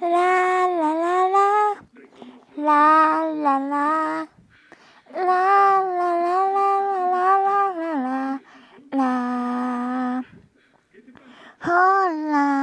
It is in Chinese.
啦啦啦啦，啦啦啦，啦啦啦啦啦啦啦啦啦啦，好啦。